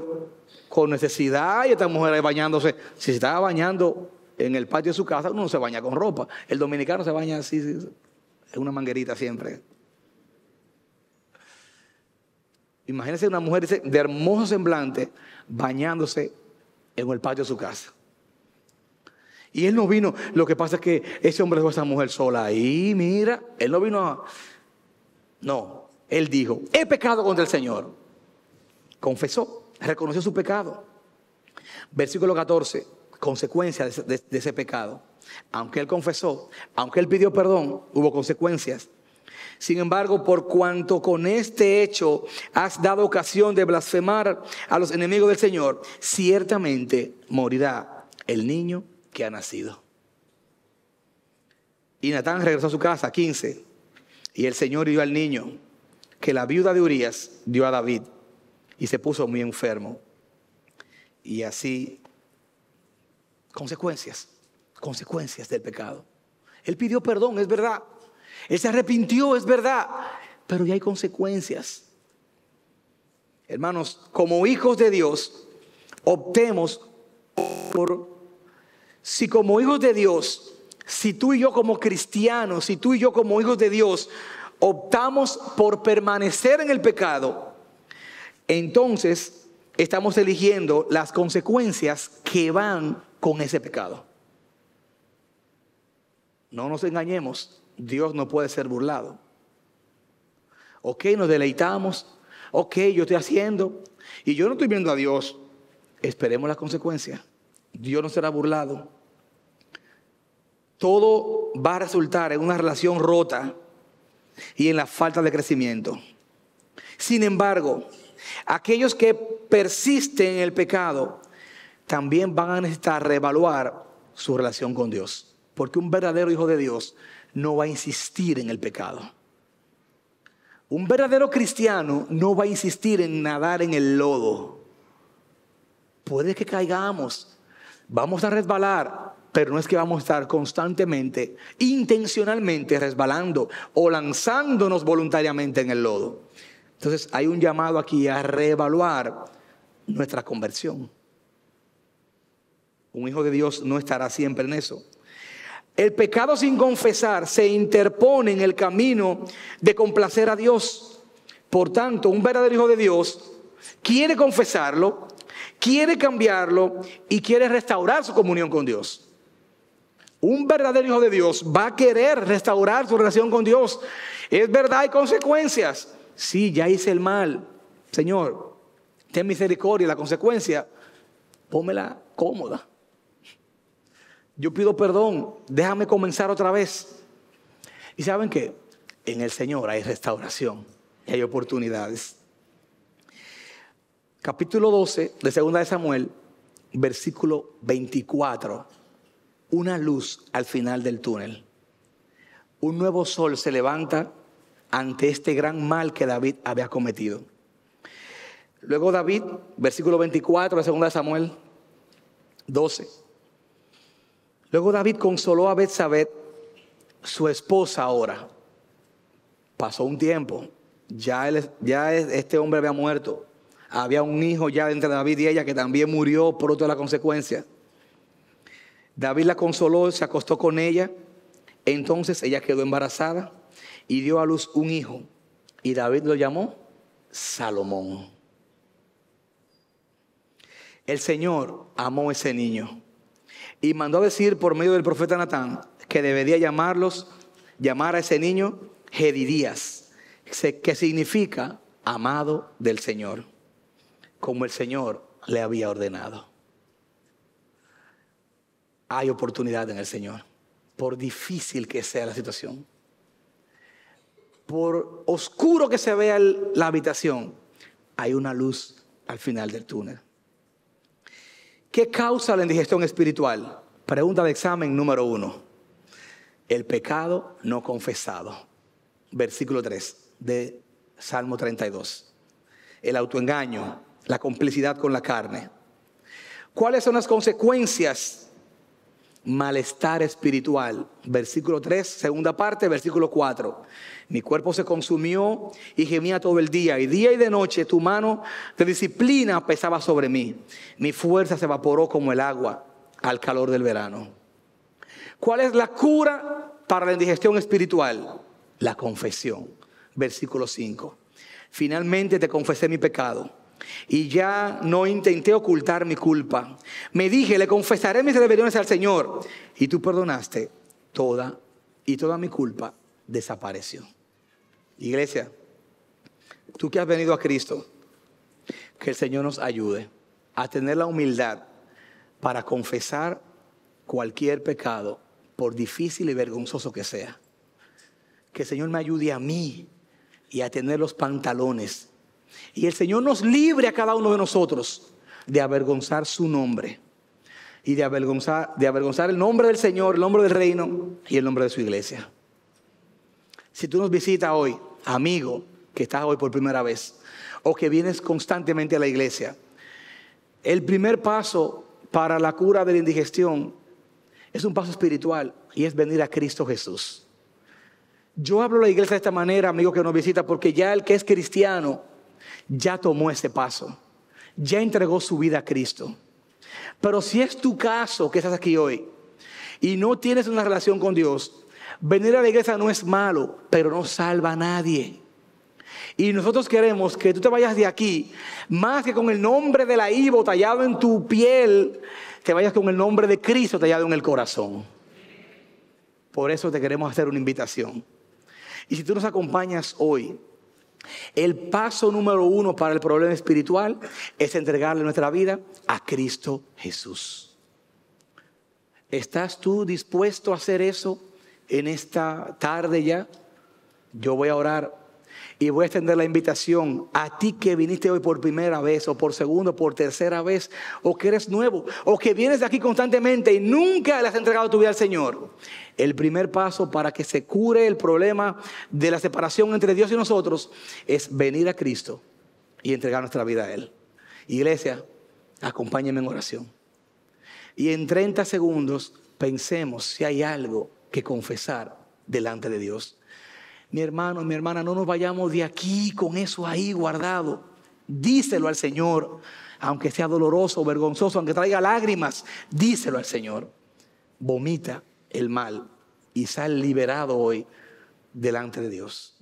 con necesidad y esta mujer ahí bañándose. Si se estaba bañando en el patio de su casa, uno no se baña con ropa. El dominicano se baña así, es una manguerita siempre. Imagínense una mujer de hermoso semblante bañándose en el patio de su casa. Y él no vino, lo que pasa es que ese hombre dejó a esa mujer sola ahí, mira, él no vino a... No, él dijo, he pecado contra el Señor. Confesó, reconoció su pecado. Versículo 14, consecuencia de, de ese pecado. Aunque él confesó, aunque él pidió perdón, hubo consecuencias. Sin embargo, por cuanto con este hecho has dado ocasión de blasfemar a los enemigos del Señor, ciertamente morirá el niño que ha nacido. Y Natán regresó a su casa, 15, y el Señor dio al niño que la viuda de Urias dio a David y se puso muy enfermo. Y así, consecuencias, consecuencias del pecado. Él pidió perdón, es verdad. Él se arrepintió, es verdad. Pero ya hay consecuencias. Hermanos, como hijos de Dios, optemos por si como hijos de Dios, si tú y yo como cristianos, si tú y yo como hijos de Dios optamos por permanecer en el pecado, entonces estamos eligiendo las consecuencias que van con ese pecado. No nos engañemos, Dios no puede ser burlado. Ok, nos deleitamos, ok, yo estoy haciendo, y yo no estoy viendo a Dios, esperemos las consecuencias. Dios no será burlado todo va a resultar en una relación rota y en la falta de crecimiento. Sin embargo, aquellos que persisten en el pecado también van a necesitar reevaluar su relación con Dios. Porque un verdadero hijo de Dios no va a insistir en el pecado. Un verdadero cristiano no va a insistir en nadar en el lodo. Puede que caigamos, vamos a resbalar, pero no es que vamos a estar constantemente, intencionalmente resbalando o lanzándonos voluntariamente en el lodo. Entonces hay un llamado aquí a reevaluar nuestra conversión. Un hijo de Dios no estará siempre en eso. El pecado sin confesar se interpone en el camino de complacer a Dios. Por tanto, un verdadero hijo de Dios quiere confesarlo, quiere cambiarlo y quiere restaurar su comunión con Dios. Un verdadero hijo de Dios va a querer restaurar su relación con Dios. Es verdad, hay consecuencias. Sí, ya hice el mal. Señor, ten misericordia. La consecuencia, pómela cómoda. Yo pido perdón, déjame comenzar otra vez. ¿Y saben qué? En el Señor hay restauración y hay oportunidades. Capítulo 12 de Segunda de Samuel, versículo 24. Una luz al final del túnel. Un nuevo sol se levanta ante este gran mal que David había cometido. Luego David, versículo 24 de Segunda de Samuel 12. Luego David consoló a Betsabé, su esposa ahora. Pasó un tiempo ya, ya este hombre había muerto. Había un hijo ya entre David y ella que también murió por otra la consecuencia. David la consoló, se acostó con ella. Entonces ella quedó embarazada y dio a luz un hijo. Y David lo llamó Salomón. El Señor amó a ese niño y mandó a decir por medio del profeta Natán que debería llamarlos, llamar a ese niño Jedidías que significa amado del Señor, como el Señor le había ordenado. Hay oportunidad en el Señor, por difícil que sea la situación, por oscuro que se vea la habitación, hay una luz al final del túnel. ¿Qué causa la indigestión espiritual? Pregunta de examen número uno. El pecado no confesado. Versículo 3 de Salmo 32. El autoengaño, la complicidad con la carne. ¿Cuáles son las consecuencias? Malestar espiritual. Versículo 3, segunda parte, versículo 4. Mi cuerpo se consumió y gemía todo el día. Y día y de noche tu mano de disciplina pesaba sobre mí. Mi fuerza se evaporó como el agua al calor del verano. ¿Cuál es la cura para la indigestión espiritual? La confesión versículo 5. Finalmente te confesé mi pecado y ya no intenté ocultar mi culpa. Me dije, le confesaré mis rebeliones al Señor y tú perdonaste toda y toda mi culpa desapareció. Iglesia, tú que has venido a Cristo, que el Señor nos ayude a tener la humildad para confesar cualquier pecado, por difícil y vergonzoso que sea. Que el Señor me ayude a mí y a tener los pantalones. Y el Señor nos libre a cada uno de nosotros de avergonzar su nombre y de avergonzar, de avergonzar el nombre del Señor, el nombre del reino y el nombre de su iglesia. Si tú nos visitas hoy, amigo, que estás hoy por primera vez, o que vienes constantemente a la iglesia, el primer paso para la cura de la indigestión es un paso espiritual y es venir a Cristo Jesús. Yo hablo a la iglesia de esta manera, amigo que nos visita, porque ya el que es cristiano ya tomó ese paso, ya entregó su vida a Cristo. Pero si es tu caso que estás aquí hoy y no tienes una relación con Dios, venir a la iglesia no es malo, pero no salva a nadie. Y nosotros queremos que tú te vayas de aquí, más que con el nombre de la Ivo tallado en tu piel, te vayas con el nombre de Cristo tallado en el corazón. Por eso te queremos hacer una invitación. Y si tú nos acompañas hoy, el paso número uno para el problema espiritual es entregarle nuestra vida a Cristo Jesús. ¿Estás tú dispuesto a hacer eso en esta tarde ya? Yo voy a orar y voy a extender la invitación a ti que viniste hoy por primera vez, o por segunda, o por tercera vez, o que eres nuevo, o que vienes de aquí constantemente y nunca le has entregado tu vida al Señor. El primer paso para que se cure el problema de la separación entre Dios y nosotros es venir a Cristo y entregar nuestra vida a Él. Iglesia, acompáñenme en oración. Y en 30 segundos pensemos si hay algo que confesar delante de Dios. Mi hermano, mi hermana, no nos vayamos de aquí con eso ahí guardado. Díselo al Señor, aunque sea doloroso, vergonzoso, aunque traiga lágrimas, díselo al Señor. Vomita el mal y sal liberado hoy delante de Dios.